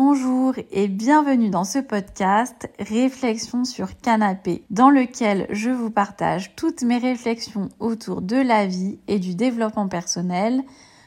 Bonjour et bienvenue dans ce podcast Réflexion sur canapé, dans lequel je vous partage toutes mes réflexions autour de la vie et du développement personnel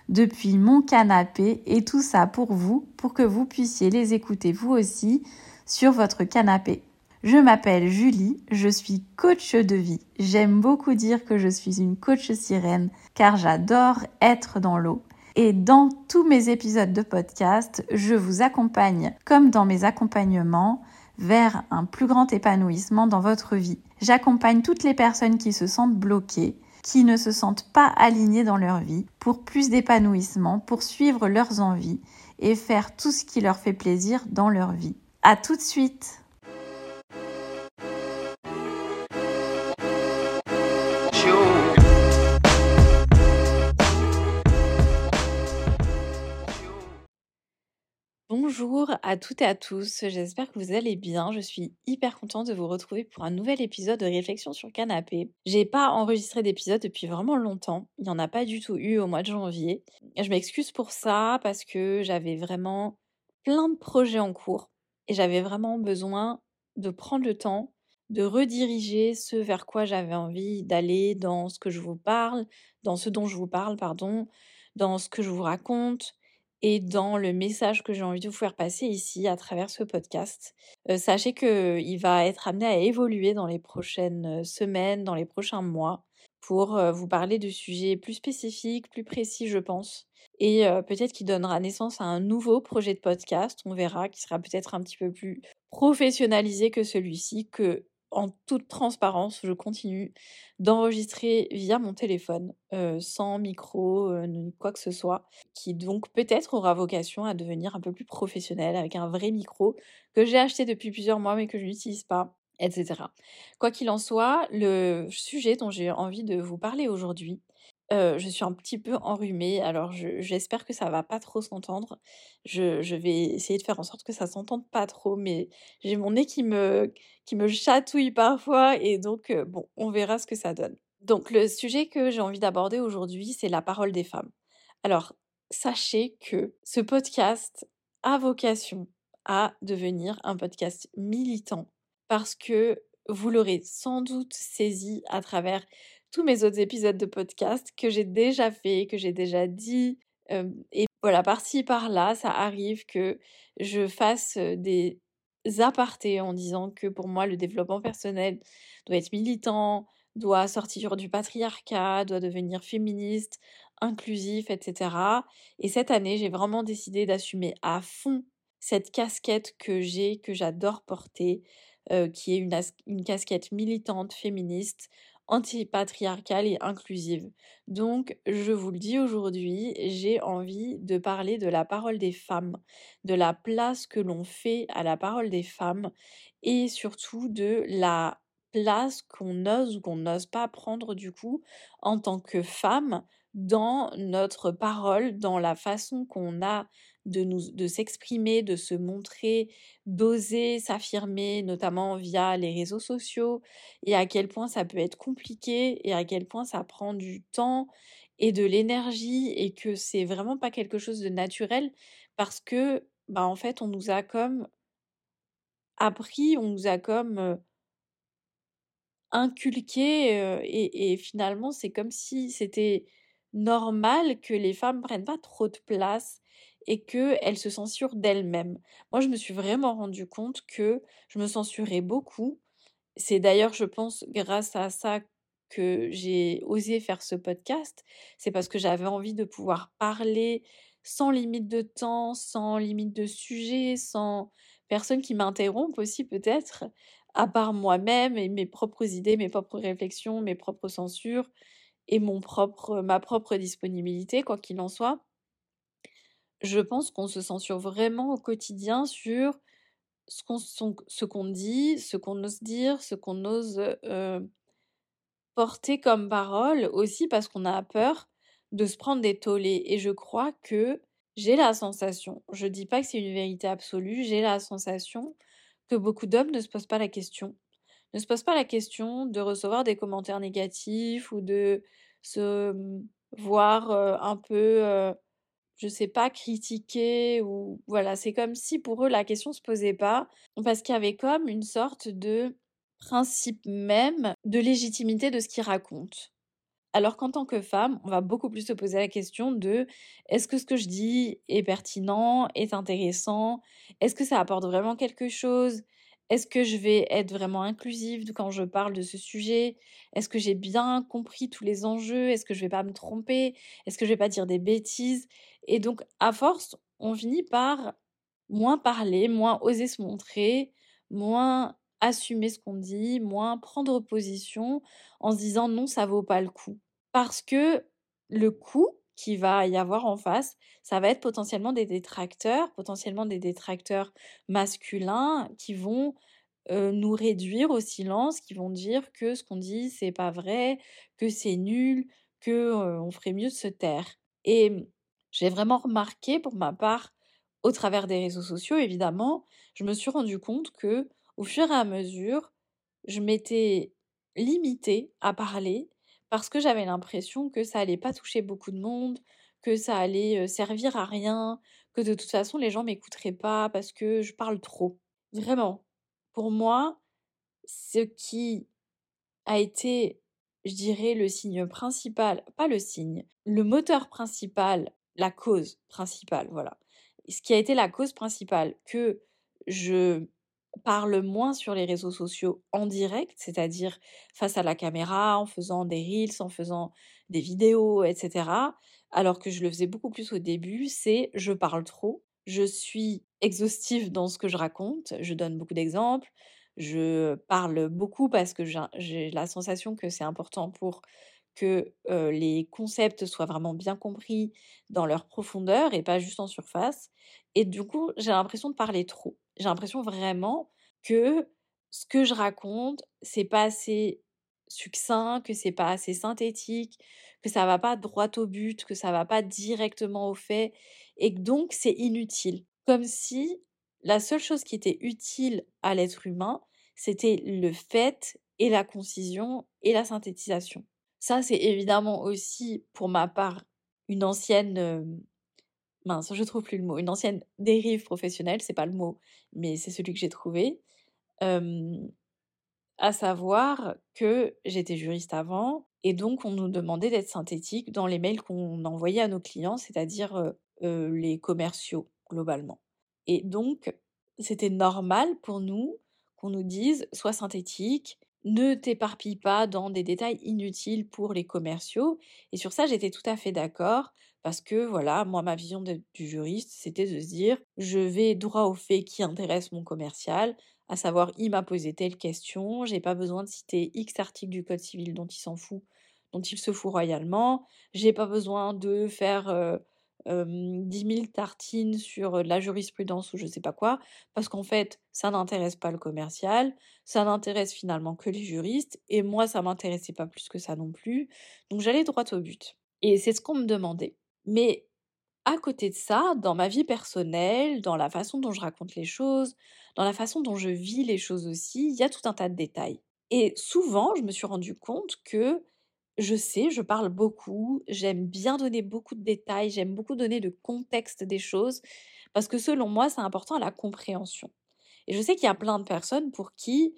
depuis mon canapé et tout ça pour vous, pour que vous puissiez les écouter vous aussi sur votre canapé. Je m'appelle Julie, je suis coach de vie. J'aime beaucoup dire que je suis une coach sirène car j'adore être dans l'eau. Et dans tous mes épisodes de podcast, je vous accompagne, comme dans mes accompagnements, vers un plus grand épanouissement dans votre vie. J'accompagne toutes les personnes qui se sentent bloquées, qui ne se sentent pas alignées dans leur vie, pour plus d'épanouissement, pour suivre leurs envies et faire tout ce qui leur fait plaisir dans leur vie. À tout de suite! Bonjour à toutes et à tous, j'espère que vous allez bien. Je suis hyper contente de vous retrouver pour un nouvel épisode de Réflexion sur Canapé. J'ai pas enregistré d'épisode depuis vraiment longtemps, il n'y en a pas du tout eu au mois de janvier. Je m'excuse pour ça parce que j'avais vraiment plein de projets en cours et j'avais vraiment besoin de prendre le temps de rediriger ce vers quoi j'avais envie d'aller dans ce que je vous parle, dans ce dont je vous parle, pardon, dans ce que je vous raconte et dans le message que j'ai envie de vous faire passer ici à travers ce podcast. Euh, sachez qu'il va être amené à évoluer dans les prochaines semaines, dans les prochains mois, pour euh, vous parler de sujets plus spécifiques, plus précis, je pense. Et euh, peut-être qu'il donnera naissance à un nouveau projet de podcast, on verra, qui sera peut-être un petit peu plus professionnalisé que celui-ci, en toute transparence, je continue d'enregistrer via mon téléphone, sans micro, quoi que ce soit, qui donc peut-être aura vocation à devenir un peu plus professionnel avec un vrai micro que j'ai acheté depuis plusieurs mois mais que je n'utilise pas, etc. Quoi qu'il en soit, le sujet dont j'ai envie de vous parler aujourd'hui, je suis un petit peu enrhumée, alors j'espère que ça va pas trop s'entendre. Je, vais essayer de faire en sorte que ça s'entende pas trop, mais j'ai mon nez qui me, qui me chatouille parfois, et donc bon, on verra ce que ça donne. Donc le sujet que j'ai envie d'aborder aujourd'hui, c'est la parole des femmes. Alors, sachez que ce podcast a vocation à devenir un podcast militant, parce que vous l'aurez sans doute saisi à travers tous mes autres épisodes de podcast que j'ai déjà fait, que j'ai déjà dit. et voilà, par-ci, par-là, ça arrive que je fasse des apartés en disant que pour moi, le développement personnel doit être militant, doit sortir du patriarcat, doit devenir féministe, inclusif, etc. Et cette année, j'ai vraiment décidé d'assumer à fond cette casquette que j'ai, que j'adore porter, qui est une, une casquette militante, féministe, antipatriarcale et inclusive. Donc, je vous le dis aujourd'hui, j'ai envie de parler de la parole des femmes, de la place que l'on fait à la parole des femmes et surtout de la place qu'on ose ou qu'on n'ose pas prendre du coup en tant que femme dans notre parole, dans la façon qu'on a de, nous, de s'exprimer, de se montrer, d'oser s'affirmer, notamment via les réseaux sociaux, et à quel point ça peut être compliqué, et à quel point ça prend du temps et de l'énergie, et que c'est vraiment pas quelque chose de naturel, parce que, bah, en fait, on nous a comme appris, on nous a comme inculqué, et, et finalement, c'est comme si c'était normal que les femmes prennent pas trop de place et qu'elles se censurent d'elles-mêmes. Moi, je me suis vraiment rendu compte que je me censurais beaucoup. C'est d'ailleurs, je pense, grâce à ça que j'ai osé faire ce podcast. C'est parce que j'avais envie de pouvoir parler sans limite de temps, sans limite de sujet, sans personne qui m'interrompe aussi peut-être, à part moi-même et mes propres idées, mes propres réflexions, mes propres censures et mon propre, ma propre disponibilité, quoi qu'il en soit je pense qu'on se censure vraiment au quotidien sur ce qu'on dit, ce qu'on ose dire, ce qu'on ose porter comme parole, aussi parce qu'on a peur de se prendre des tollés. Et je crois que j'ai la sensation, je dis pas que c'est une vérité absolue, j'ai la sensation que beaucoup d'hommes ne se posent pas la question. Ne se posent pas la question de recevoir des commentaires négatifs ou de se mmh, voir un peu je sais pas, critiquer ou voilà, c'est comme si pour eux la question se posait pas parce qu'il y avait comme une sorte de principe même de légitimité de ce qu'ils racontent. Alors qu'en tant que femme, on va beaucoup plus se poser la question de est-ce que ce que je dis est pertinent, est intéressant, est-ce que ça apporte vraiment quelque chose, est-ce que je vais être vraiment inclusive quand je parle de ce sujet? Est-ce que j'ai bien compris tous les enjeux? Est-ce que je vais pas me tromper? Est-ce que je vais pas dire des bêtises? Et donc, à force, on finit par moins parler, moins oser se montrer, moins assumer ce qu'on dit, moins prendre position en se disant non, ça vaut pas le coup. Parce que le coup qui va y avoir en face, ça va être potentiellement des détracteurs, potentiellement des détracteurs masculins qui vont nous réduire au silence, qui vont dire que ce qu'on dit c'est pas vrai, que c'est nul, que on ferait mieux de se taire. Et j'ai vraiment remarqué pour ma part, au travers des réseaux sociaux évidemment, je me suis rendu compte que au fur et à mesure, je m'étais limitée à parler parce que j'avais l'impression que ça allait pas toucher beaucoup de monde, que ça allait servir à rien, que de toute façon les gens m'écouteraient pas parce que je parle trop. Vraiment. Pour moi, ce qui a été, je dirais, le signe principal, pas le signe, le moteur principal, la cause principale, voilà. Ce qui a été la cause principale que je parle moins sur les réseaux sociaux en direct, c'est-à-dire face à la caméra, en faisant des reels, en faisant des vidéos, etc. Alors que je le faisais beaucoup plus au début, c'est je parle trop, je suis exhaustive dans ce que je raconte, je donne beaucoup d'exemples, je parle beaucoup parce que j'ai la sensation que c'est important pour que les concepts soient vraiment bien compris dans leur profondeur et pas juste en surface. Et du coup, j'ai l'impression de parler trop. J'ai l'impression vraiment que ce que je raconte, c'est pas assez succinct, que c'est pas assez synthétique, que ça va pas droit au but, que ça va pas directement au fait, et que donc c'est inutile. Comme si la seule chose qui était utile à l'être humain, c'était le fait et la concision et la synthétisation. Ça, c'est évidemment aussi, pour ma part, une ancienne mince, je trouve plus le mot, une ancienne dérive professionnelle, c'est pas le mot, mais c'est celui que j'ai trouvé. à savoir que j'étais juriste avant et donc on nous demandait d'être synthétique dans les mails qu'on envoyait à nos clients, c'est-à-dire les commerciaux globalement. Et donc c'était normal pour nous qu'on nous dise sois synthétique, ne t'éparpille pas dans des détails inutiles pour les commerciaux. Et sur ça, j'étais tout à fait d'accord parce que voilà, moi, ma vision du juriste, c'était de se dire, je vais droit au fait qui intéresse mon commercial, à savoir, il m'a posé telle question, j'ai pas besoin de citer X article du Code civil dont il s'en fout, dont il se fout royalement, j'ai pas besoin de faire dix mille tartines sur la jurisprudence ou je sais pas quoi, parce qu'en fait, ça n'intéresse pas le commercial, ça n'intéresse finalement que les juristes, et moi, ça m'intéressait pas plus que ça non plus, donc j'allais droit au but. Et c'est ce qu'on me demandait. Mais à côté de ça, dans ma vie personnelle, dans la façon dont je raconte les choses, dans la façon dont je vis les choses aussi, il y a tout un tas de détails. Et souvent, je me suis rendu compte que je sais, je parle beaucoup, j'aime bien donner beaucoup de détails, j'aime beaucoup donner le contexte des choses, parce que selon moi, c'est important à la compréhension. Et je sais qu'il y a plein de personnes pour qui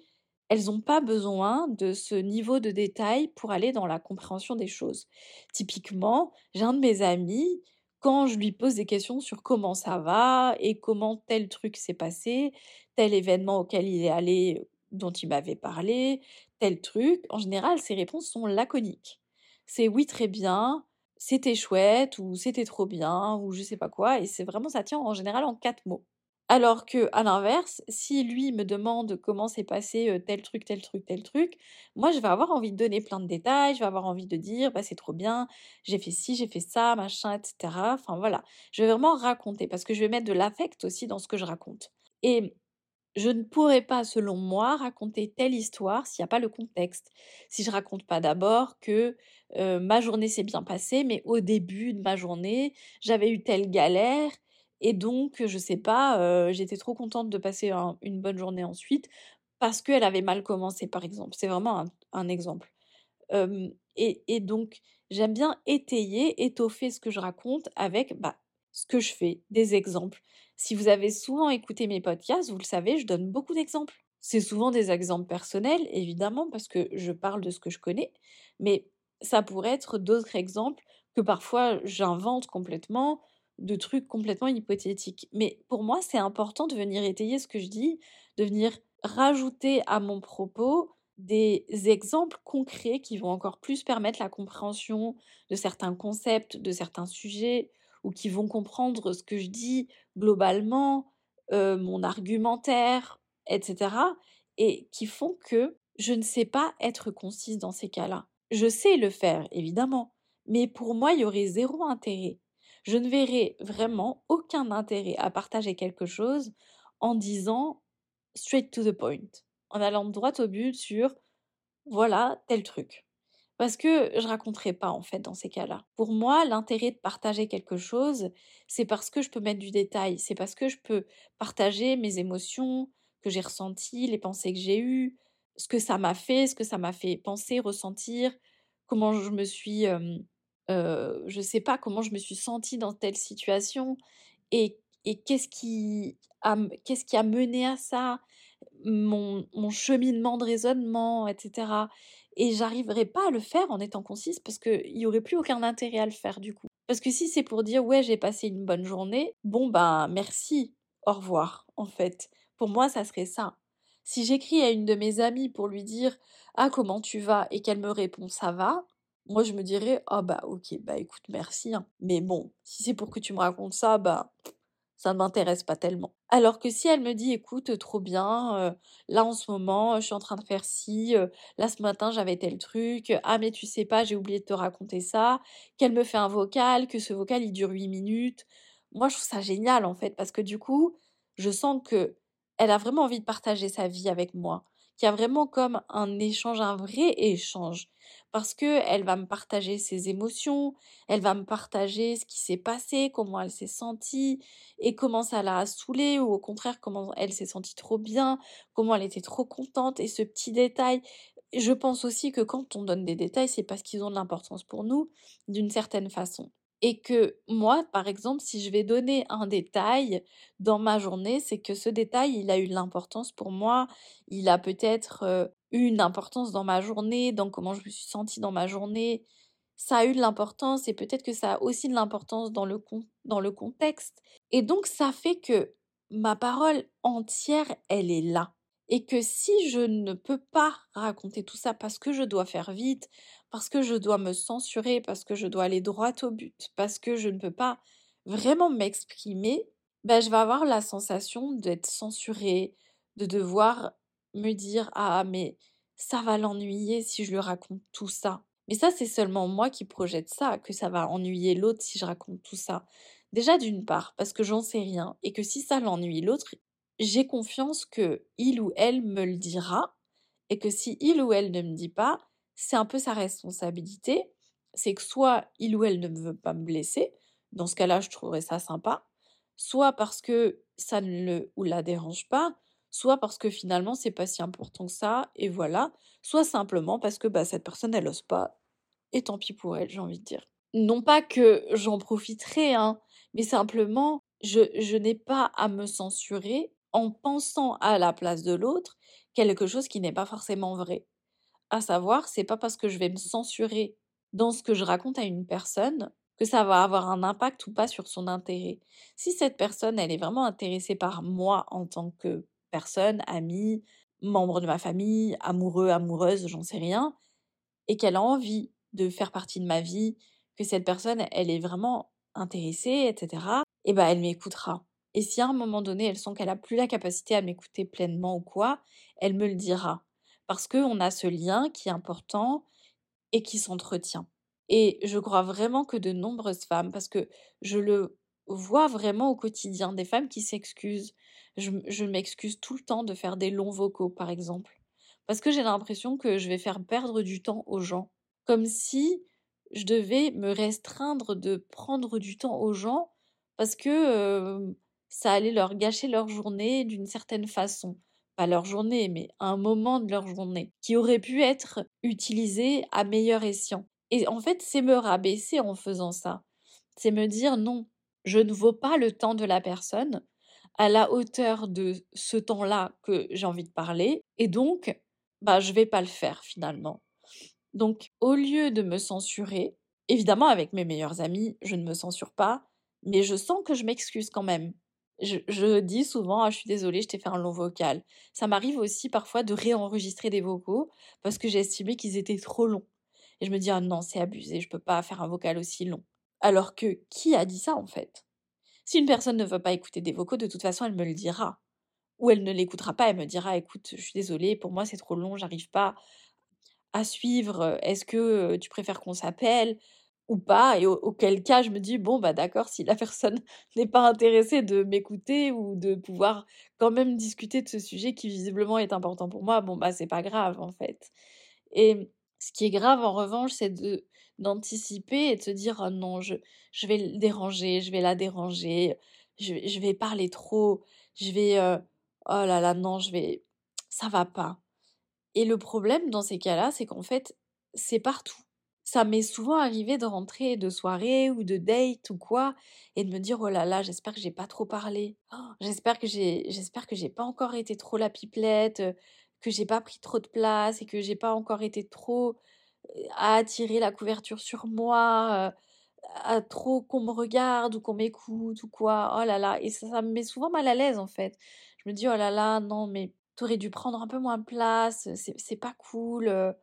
elles n'ont pas besoin de ce niveau de détail pour aller dans la compréhension des choses. Typiquement, j'ai un de mes amis, quand je lui pose des questions sur comment ça va et comment tel truc s'est passé, tel événement auquel il est allé dont il m'avait parlé, tel truc, en général, ses réponses sont laconiques. C'est oui, très bien, c'était chouette, ou c'était trop bien, ou je sais pas quoi, et c'est vraiment, ça tient en général en quatre mots. Alors que, à l'inverse, si lui me demande comment s'est passé tel truc, tel truc, tel truc, moi je vais avoir envie de donner plein de détails, je vais avoir envie de dire bah c'est trop bien, j'ai fait ci, j'ai fait ça, machin, etc. Enfin voilà, je vais vraiment raconter parce que je vais mettre de l'affect aussi dans ce que je raconte. Et je ne pourrais pas, selon moi, raconter telle histoire s'il n'y a pas le contexte. Si je raconte pas d'abord que ma journée s'est bien passée, mais au début de ma journée, j'avais eu telle galère et donc, je sais pas, j'étais trop contente de passer une bonne journée ensuite parce qu'elle avait mal commencé, par exemple. C'est vraiment un, exemple. et, donc, j'aime bien étayer, étoffer ce que je raconte avec bah, ce que je fais, des exemples. Si vous avez souvent écouté mes podcasts, vous le savez, je donne beaucoup d'exemples. C'est souvent des exemples personnels, évidemment, parce que je parle de ce que je connais, mais ça pourrait être d'autres exemples que parfois j'invente complètement, de trucs complètement hypothétiques. Mais pour moi, c'est important de venir étayer ce que je dis, de venir rajouter à mon propos des exemples concrets qui vont encore plus permettre la compréhension de certains concepts, de certains sujets, ou qui vont comprendre ce que je dis globalement, mon argumentaire, etc. Et qui font que je ne sais pas être concise dans ces cas-là. Je sais le faire, évidemment, mais pour moi, il y aurait zéro intérêt. Je ne verrais vraiment aucun intérêt à partager quelque chose en disant straight to the point, en allant droit au but sur voilà tel truc. Parce que je raconterai pas en fait dans ces cas-là. Pour moi, l'intérêt de partager quelque chose, c'est parce que je peux mettre du détail, c'est parce que je peux partager mes émotions que j'ai ressenties, les pensées que j'ai eues, ce que ça m'a fait, ce que ça m'a fait penser, ressentir, comment je me suis, je sais pas comment je me suis sentie dans telle situation et, et qu'est-ce qui qui a mené à ça, mon, mon cheminement de raisonnement, etc. Et j'arriverai pas à le faire en étant concise parce qu'il y aurait plus aucun intérêt à le faire du coup. Parce que si c'est pour dire ouais j'ai passé une bonne journée, bon ben merci, au revoir en fait. Pour moi ça serait ça. Si j'écris à une de mes amies pour lui dire ah comment tu vas? et qu'elle me répond ça va, moi je me dirais ah bah ok bah écoute merci hein. mais bon si c'est pour que tu me racontes ça bah ça ne m'intéresse pas tellement. Alors que si elle me dit, écoute, trop bien, là en ce moment, je suis en train de faire ci, là ce matin j'avais tel truc, ah mais tu sais pas, j'ai oublié de te raconter ça, qu'elle me fait un vocal, que ce vocal il dure 8 minutes. Moi je trouve ça génial en fait, parce que du coup, je sens que elle a vraiment envie de partager sa vie avec moi, qu'il y a vraiment comme un échange, un vrai échange parce que elle va me partager ses émotions, elle va me partager ce qui s'est passé, comment elle s'est sentie et comment ça l'a saoulée ou au contraire comment elle s'est sentie trop bien, comment elle était trop contente et ce petit détail. Je pense aussi que quand on donne des détails, c'est parce qu'ils ont de l'importance pour nous d'une certaine façon. Et que moi, par exemple, si je vais donner un détail dans ma journée, c'est que ce détail, il a eu l'importance pour moi, il a peut-être euh, une importance dans ma journée, dans comment je me suis sentie dans ma journée. Ça a eu de l'importance et peut-être que ça a aussi de l'importance dans dans le contexte. Et donc ça fait que ma parole entière, elle est là. Et que si je ne peux pas raconter tout ça parce que je dois faire vite, parce que je dois me censurer, parce que je dois aller droit au but, parce que je ne peux pas vraiment m'exprimer, ben je vais avoir la sensation d'être censurée, de devoir me dire ah mais ça va l'ennuyer si je lui raconte tout ça. Mais ça c'est seulement moi qui projette ça, que ça va ennuyer l'autre si je raconte tout ça. Déjà d'une part parce que j'en sais rien et que si ça l'ennuie l'autre, j'ai confiance que il ou elle me le dira et que si il ou elle ne me dit pas, c'est un peu sa responsabilité. C'est que soit il ou elle ne veut pas me blesser, dans ce cas-là je trouverais ça sympa, soit parce que ça ne le ou la dérange pas, soit parce que finalement c'est pas si important que ça, et voilà, soit simplement parce que bah, cette personne elle ose pas, et tant pis pour elle, j'ai envie de dire. Non pas que j'en profiterai, hein, mais simplement je, je n'ai pas à me censurer en pensant à la place de l'autre quelque chose qui n'est pas forcément vrai. À savoir, c'est pas parce que je vais me censurer dans ce que je raconte à une personne que ça va avoir un impact ou pas sur son intérêt. Si cette personne, elle est vraiment intéressée par moi en tant que personne, ami, membre de ma famille, amoureux, amoureuse, j'en sais rien, et qu'elle a envie de faire partie de ma vie, que cette personne, elle est vraiment intéressée, etc., et ben elle m'écoutera. Et si à un moment donné, elle sent qu'elle a plus la capacité à m'écouter pleinement ou quoi, elle me le dira. Parce qu'on a ce lien qui est important et qui s'entretient. Et je crois vraiment que de nombreuses femmes, parce que je le vois vraiment au quotidien, des femmes qui s'excusent, je, m'excuse tout le temps de faire des longs vocaux, par exemple. Parce que j'ai l'impression que je vais faire perdre du temps aux gens. Comme si je devais me restreindre de prendre du temps aux gens parce que euh, ça allait leur gâcher leur journée d'une certaine façon. Pas leur journée, mais un moment de leur journée qui aurait pu être utilisé à meilleur escient. Et en fait, c'est me rabaisser en faisant ça. C'est me dire non, je ne vaux pas le temps de la personne à la hauteur de ce temps-là que j'ai envie de parler et donc bah je vais pas le faire finalement. Donc au lieu de me censurer, évidemment avec mes meilleurs amis, je ne me censure pas, mais je sens que je m'excuse quand même. Je, dis souvent ah, je suis désolée, je t'ai fait un long vocal. Ça m'arrive aussi parfois de réenregistrer des vocaux parce que j'ai estimé qu'ils étaient trop longs. Et je me dis ah non, c'est abusé, je peux pas faire un vocal aussi long. Alors que qui a dit ça en fait? Si une personne ne veut pas écouter des vocaux, de toute façon, elle me le dira. Ou elle ne l'écoutera pas, elle me dira écoute, je suis désolée, pour moi c'est trop long, j'arrive pas à suivre. Est-ce que tu préfères qu'on s'appelle? Ou pas Et auquel cas, je me dis bon bah d'accord, si la personne n'est pas intéressée de m'écouter ou de pouvoir quand même discuter de ce sujet qui visiblement est important pour moi, bon bah c'est pas grave en fait. Et ce qui est grave en revanche, c'est de d'anticiper et de se dire oh non, je, je vais déranger, je vais la déranger, je, je vais parler trop, je vais oh là là non, je vais ça va pas. Et le problème dans ces cas-là, c'est qu'en fait, c'est partout. Ça m'est souvent arrivé de rentrer de soirée ou de date ou quoi et de me dire oh là là, j'espère que j'ai pas trop parlé. Oh, j'espère que j'ai j'espère que j'ai pas encore été trop la pipelette, que j'ai pas pris trop de place et que j'ai pas encore été trop à attirer la couverture sur moi, à trop qu'on me regarde ou qu'on m'écoute ou quoi. Oh là là, et ça, me met souvent mal à l'aise en fait. Je me dis oh là là, non mais t'aurais dû prendre un peu moins de place, c'est pas cool,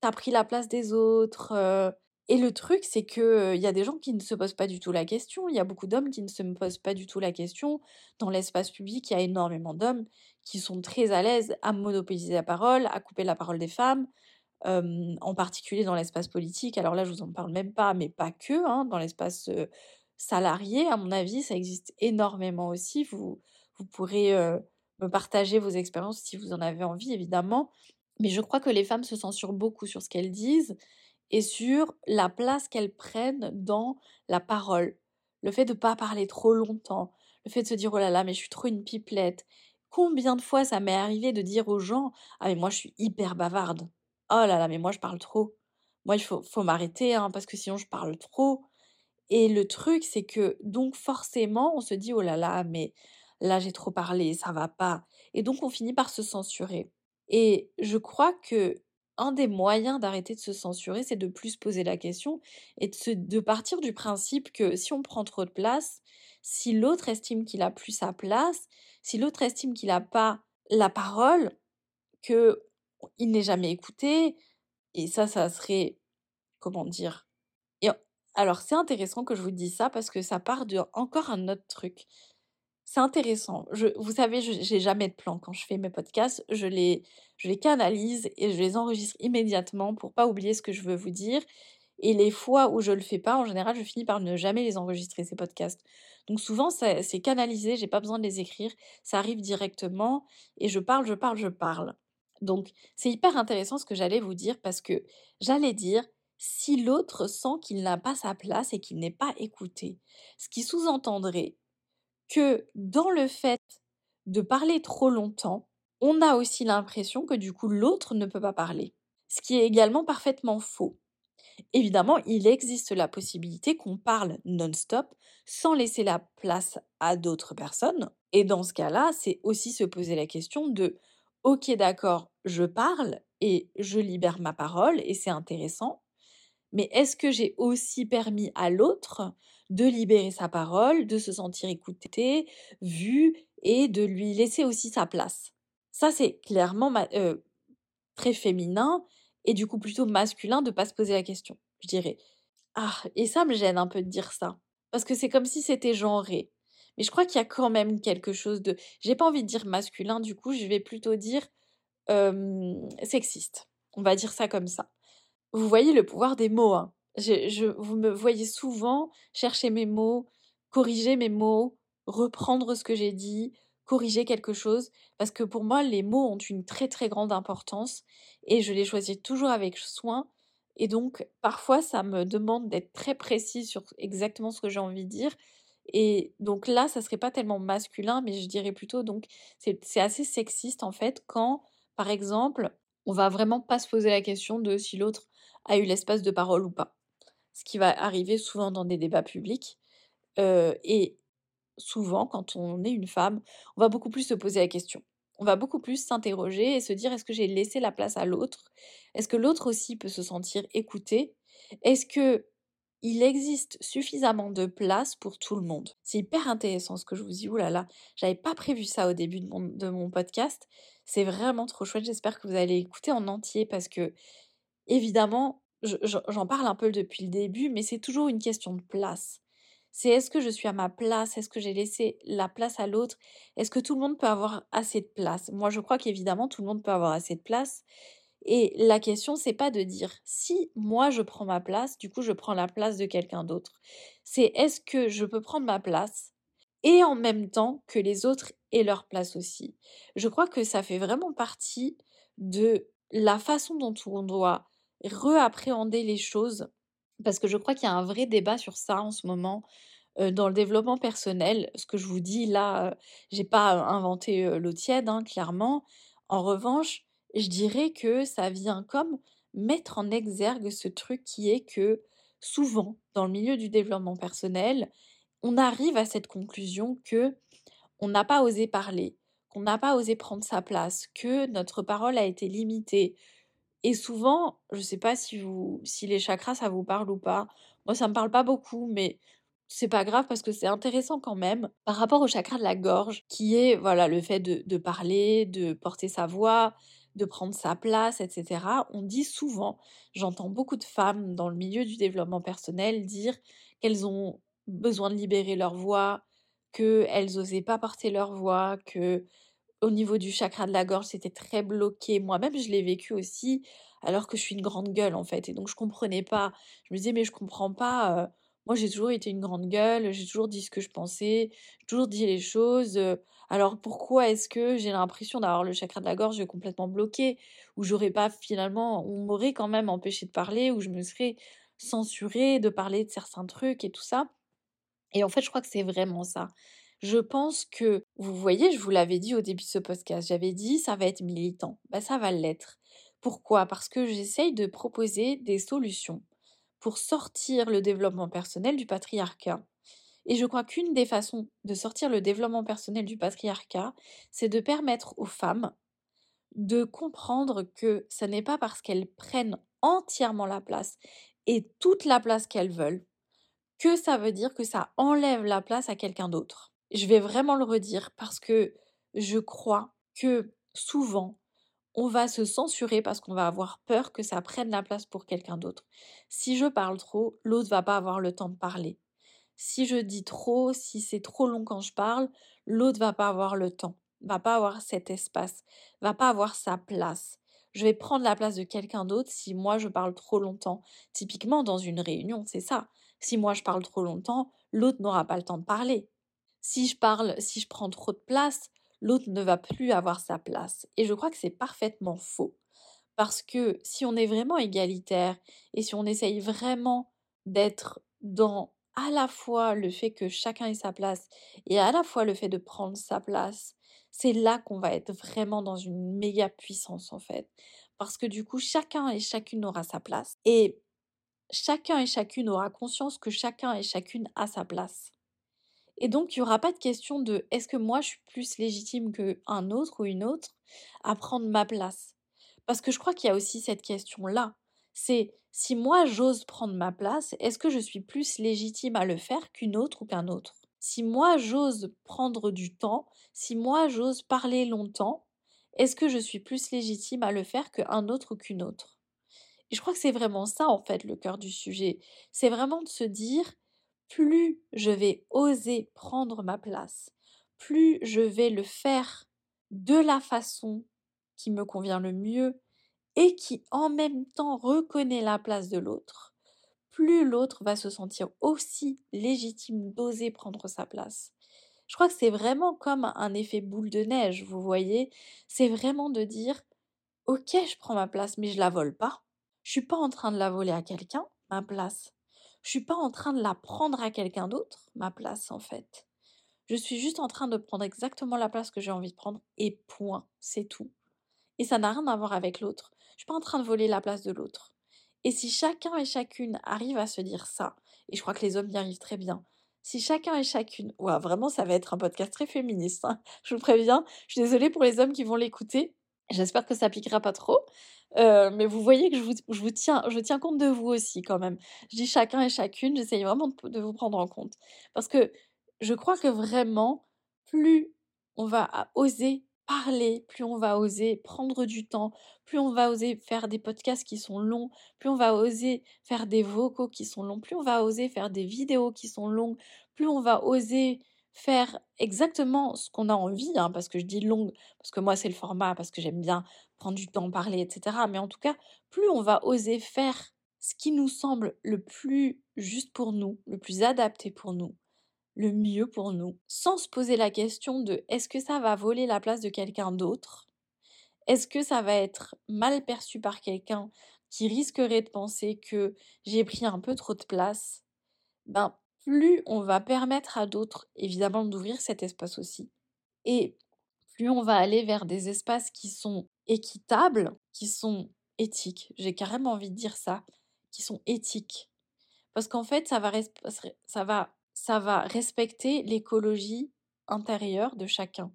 t'as pris la place des autres. Et le truc, c'est que il y a des gens qui ne se posent pas du tout la question. Il y a beaucoup d'hommes qui ne se posent pas du tout la question. Dans l'espace public, il y a énormément d'hommes qui sont très à l'aise à monopoliser la parole, à couper la parole des femmes, en particulier dans l'espace politique. Alors là, je vous en parle même pas, mais pas que, hein, dans l'espace salarié, à mon avis, ça existe énormément aussi. Vous, vous pourrez me partager vos expériences si vous en avez envie, évidemment. Mais je crois que les femmes se censurent beaucoup sur ce qu'elles disent et sur la place qu'elles prennent dans la parole. Le fait de ne pas parler trop longtemps, le fait de se dire oh là là, mais je suis trop une pipelette. Combien de fois ça m'est arrivé de dire aux gens ah mais moi je suis hyper bavarde. Oh là là, mais moi je parle trop. Moi il faut, m'arrêter hein, parce que sinon je parle trop. Et le truc c'est que donc forcément on se dit oh là là, mais là j'ai trop parlé, ça va pas. Et donc on finit par se censurer. Et je crois que un des moyens d'arrêter de se censurer, c'est de plus poser la question et de, de partir du principe que si on prend trop de place, si l'autre estime qu'il a plus sa place, si l'autre estime qu'il n'a pas la parole, que il n'est jamais écouté, et ça, ça serait, comment dire. Alors, c'est intéressant que je vous dise ça parce que ça part de encore un autre truc. C'est intéressant. Vous savez, je j'ai jamais de plan quand je fais mes podcasts. Je les, je les canalise et je les enregistre immédiatement pour pas oublier ce que je veux vous dire. Et les fois où je le fais pas, en général, je finis par ne jamais les enregistrer ces podcasts. Donc souvent, c'est canalisé. J'ai pas besoin de les écrire. Ça arrive directement et je parle, je parle, je parle. Donc c'est hyper intéressant ce que j'allais vous dire parce que j'allais dire si l'autre sent qu'il n'a pas sa place et qu'il n'est pas écouté, ce qui sous-entendrait que dans le fait de parler trop longtemps, on a aussi l'impression que du coup l'autre ne peut pas parler. Ce qui est également parfaitement faux. Évidemment, il existe la possibilité qu'on parle non-stop sans laisser la place à d'autres personnes. Et dans ce cas-là, c'est aussi se poser la question de OK, d'accord, je parle et je libère ma parole et c'est intéressant. Mais est-ce que j'ai aussi permis à l'autre de libérer sa parole, de se sentir écouté, vu et de lui laisser aussi sa place. Ça, c'est clairement euh, très féminin et du coup plutôt masculin de pas se poser la question, je dirais. Ah, et ça me gêne un peu de dire ça. Parce que c'est comme si c'était genré. Mais je crois qu'il y a quand même quelque chose de. J'ai pas envie de dire masculin, du coup, je vais plutôt dire sexiste. On va dire ça comme ça. Vous voyez le pouvoir des mots. Hein. Je, vous me voyez souvent chercher mes mots, corriger mes mots, reprendre ce que j'ai dit, corriger quelque chose, parce que pour moi, les mots ont une très très grande importance et je les choisis toujours avec soin. Et donc, parfois, ça me demande d'être très précis sur exactement ce que j'ai envie de dire. Et donc là, ça serait pas tellement masculin, mais je dirais plutôt, donc, c'est assez sexiste en fait, quand, par exemple, on va vraiment pas se poser la question de si l'autre a eu l'espace de parole ou pas ce qui va arriver souvent dans des débats publics. et souvent, quand on est une femme, on va beaucoup plus se poser la question. On va beaucoup plus s'interroger et se dire est-ce que j'ai laissé la place à l'autre? Est-ce que l'autre aussi peut se sentir écouté? Est-ce que il existe suffisamment de place pour tout le monde? C'est hyper intéressant ce que je vous dis. Ouh là là, j'avais pas prévu ça au début de mon, de mon podcast. C'est vraiment trop chouette. J'espère que vous allez écouter en entier parce que, évidemment, j'en parle un peu depuis le début, mais c'est toujours une question de place. C'est est-ce que je suis à ma place? Est-ce que j'ai laissé la place à l'autre? Est-ce que tout le monde peut avoir assez de place? Moi, je crois qu'évidemment, tout le monde peut avoir assez de place. Et la question, c'est pas de dire si moi je prends ma place, du coup je prends la place de quelqu'un d'autre. C'est est-ce que je peux prendre ma place et en même temps que les autres aient leur place aussi? Je crois que ça fait vraiment partie de la façon dont on doit réappréhender les choses parce que je crois qu'il y a un vrai débat sur ça en ce moment dans le développement personnel. Ce que je vous dis là, j'ai pas inventé l'eau tiède, hein, clairement. En revanche, je dirais que ça vient comme mettre en exergue ce truc qui est que souvent, dans le milieu du développement personnel, on arrive à cette conclusion que on n'a pas osé parler, qu'on n'a pas osé prendre sa place, que notre parole a été limitée, et souvent, je ne sais pas si vous si les chakras ça vous parle ou pas. Moi ça me parle pas beaucoup mais c'est pas grave parce que c'est intéressant quand même par rapport au chakra de la gorge qui est voilà le fait de, de parler, de porter sa voix, de prendre sa place, etc. On dit souvent, j'entends beaucoup de femmes dans le milieu du développement personnel dire qu'elles ont besoin de libérer leur voix, qu'elles n'osaient pas porter leur voix, que au niveau du chakra de la gorge, c'était très bloqué. Moi-même, je l'ai vécu aussi, alors que je suis une grande gueule, en fait. Et donc, je comprenais pas. Je me disais, mais je comprends pas. Moi, j'ai toujours été une grande gueule, j'ai toujours dit ce que je pensais, j'ai toujours dit les choses. Alors, pourquoi est-ce que j'ai l'impression d'avoir le chakra de la gorge complètement bloqué, ou j'aurais pas finalement, on m'aurait quand même empêché de parler, ou je me serais censurée de parler de certains trucs et tout ça? Et en fait, je crois que c'est vraiment ça. Je pense que, vous voyez, je vous l'avais dit au début de ce podcast, j'avais dit ça va être militant. Bah, ça va l'être. Pourquoi? Parce que j'essaye de proposer des solutions pour sortir le développement personnel du patriarcat. Et je crois qu'une des façons de sortir le développement personnel du patriarcat, c'est de permettre aux femmes de comprendre que ce n'est pas parce qu'elles prennent entièrement la place et toute la place qu'elles veulent que ça veut dire que ça enlève la place à quelqu'un d'autre je vais vraiment le redire parce que je crois que souvent, on va se censurer parce qu'on va avoir peur que ça prenne la place pour quelqu'un d'autre. Si je parle trop, l'autre va pas avoir le temps de parler. Si je dis trop, si c'est trop long quand je parle, l'autre va pas avoir le temps, va pas avoir cet espace, va pas avoir sa place. Je vais prendre la place de quelqu'un d'autre si moi je parle trop longtemps. Typiquement dans une réunion, c'est ça. Si moi je parle trop longtemps, l'autre n'aura pas le temps de parler si je parle, si je prends trop de place, l'autre ne va plus avoir sa place. Et je crois que c'est parfaitement faux. Parce que si on est vraiment égalitaire et si on essaye vraiment d'être dans à la fois le fait que chacun ait sa place et à la fois le fait de prendre sa place, c'est là qu'on va être vraiment dans une méga puissance en fait. Parce que du coup, chacun et chacune aura sa place. Et chacun et chacune aura conscience que chacun et chacune a sa place. Et donc, il n'y aura pas de question de est-ce que moi je suis plus légitime qu'un autre ou une autre à prendre ma place? Parce que je crois qu'il y a aussi cette question-là. C'est si moi j'ose prendre ma place, est-ce que je suis plus légitime à le faire qu'une autre ou qu'un autre? Si moi j'ose prendre du temps, si moi j'ose parler longtemps, est-ce que je suis plus légitime à le faire qu'un autre ou qu'une autre? Et je crois que c'est vraiment ça en fait le cœur du sujet. C'est vraiment de se dire plus je vais oser prendre ma place, plus je vais le faire de la façon qui me convient le mieux et qui en même temps reconnaît la place de l'autre, plus l'autre va se sentir aussi légitime d'oser prendre sa place. Je crois que c'est vraiment comme un effet boule de neige, vous voyez, c'est vraiment de dire OK, je prends ma place mais je la vole pas. Je suis pas en train de la voler à quelqu'un, ma place. Je suis pas en train de la prendre à quelqu'un d'autre, ma place en fait. Je suis juste en train de prendre exactement la place que j'ai envie de prendre et point, c'est tout. Et ça n'a rien à voir avec l'autre. Je suis pas en train de voler la place de l'autre. Et si chacun et chacune arrive à se dire ça, et je crois que les hommes y arrivent très bien, si chacun et chacune, ouah, vraiment, ça va être un podcast très féministe, hein, je vous préviens. Je suis désolée pour les hommes qui vont l'écouter. J'espère que ça piquera pas trop. Euh, mais vous voyez que je vous, tiens, je tiens compte de vous aussi quand même. Je dis chacun et chacune, j'essaye vraiment de vous prendre en compte. Parce que je crois que vraiment, plus on va oser parler, plus on va oser prendre du temps, plus on va oser faire des podcasts qui sont longs, plus on va oser faire des vocaux qui sont longs, plus on va oser faire des vidéos qui sont longues, plus on va oser faire exactement ce qu'on a envie, hein, parce que je dis longue, parce que moi c'est le format, parce que j'aime bien prendre du temps, parler, etc. Mais en tout cas, plus on va oser faire ce qui nous semble le plus juste pour nous, le plus adapté pour nous, le mieux pour nous, sans se poser la question de est-ce que ça va voler la place de quelqu'un d'autre? Est-ce que ça va être mal perçu par quelqu'un qui risquerait de penser que j'ai pris un peu trop de place? Ben, plus on va permettre à d'autres, évidemment, d'ouvrir cet espace aussi. Et plus on va aller vers des espaces qui sont équitables, qui sont éthiques. J'ai carrément envie de dire ça, qui sont éthiques. Parce qu'en fait, ça va, respecter l'écologie intérieure de chacun.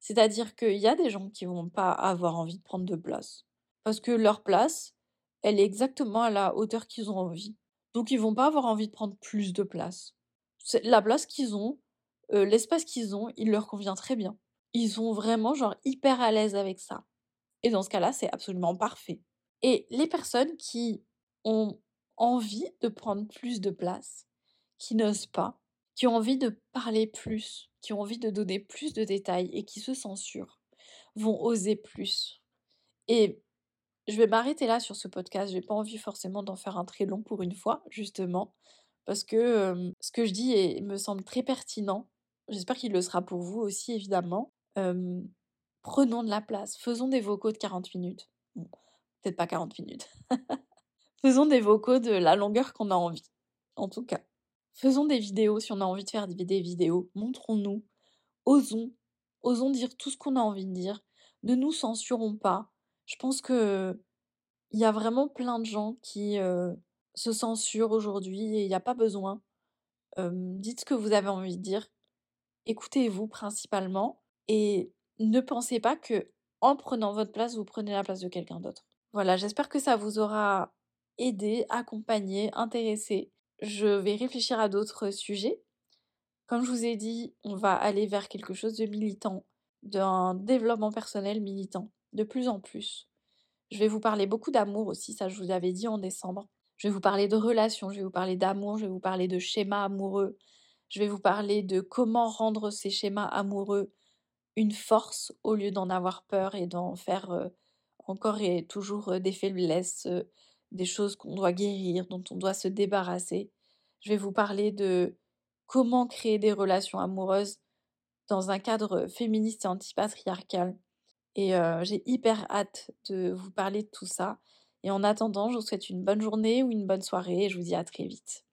C'est-à-dire qu'il y a des gens qui vont pas avoir envie de prendre de place. Parce que leur place, elle est exactement à la hauteur qu'ils ont envie. Donc ils vont pas avoir envie de prendre plus de place. La place qu'ils ont, euh, l'espace qu'ils ont, il leur convient très bien. Ils sont vraiment genre hyper à l'aise avec ça. Et dans ce cas-là, c'est absolument parfait. Et les personnes qui ont envie de prendre plus de place, qui n'osent pas, qui ont envie de parler plus, qui ont envie de donner plus de détails et qui se censurent, vont oser plus. Et je vais m'arrêter là sur ce podcast. J'ai pas envie forcément d'en faire un très long pour une fois, justement, parce que ce que je dis me semble très pertinent. J'espère qu'il le sera pour vous aussi, évidemment. prenons de la place, faisons des vocaux de 40 minutes. peut-être pas 40 minutes. faisons des vocaux de la longueur qu'on a envie, en tout cas. Faisons des vidéos si on a envie de faire des vidéos. Montrons-nous. Osons. Osons dire tout ce qu'on a envie de dire. Ne nous censurons pas. Je pense que il y a vraiment plein de gens qui se censurent aujourd'hui et il n'y a pas besoin. dites ce que vous avez envie de dire. Écoutez-vous principalement et ne pensez pas que en prenant votre place, vous prenez la place de quelqu'un d'autre. Voilà, j'espère que ça vous aura aidé, accompagné, intéressé je vais réfléchir à d'autres sujets. Comme je vous ai dit, on va aller vers quelque chose de militant, d'un développement personnel militant, de plus en plus. Je vais vous parler beaucoup d'amour aussi, ça je vous avais dit en décembre. Je vais vous parler de relations, je vais vous parler d'amour, je vais vous parler de schémas amoureux, je vais vous parler de comment rendre ces schémas amoureux une force au lieu d'en avoir peur et d'en faire euh, encore et toujours euh, des faiblesses, euh, des choses qu'on doit guérir, dont on doit se débarrasser. Je vais vous parler de comment créer des relations amoureuses dans un cadre féministe et antipatriarcal. Et j'ai hyper hâte de vous parler de tout ça. Et en attendant, je vous souhaite une bonne journée ou une bonne soirée et je vous dis à très vite.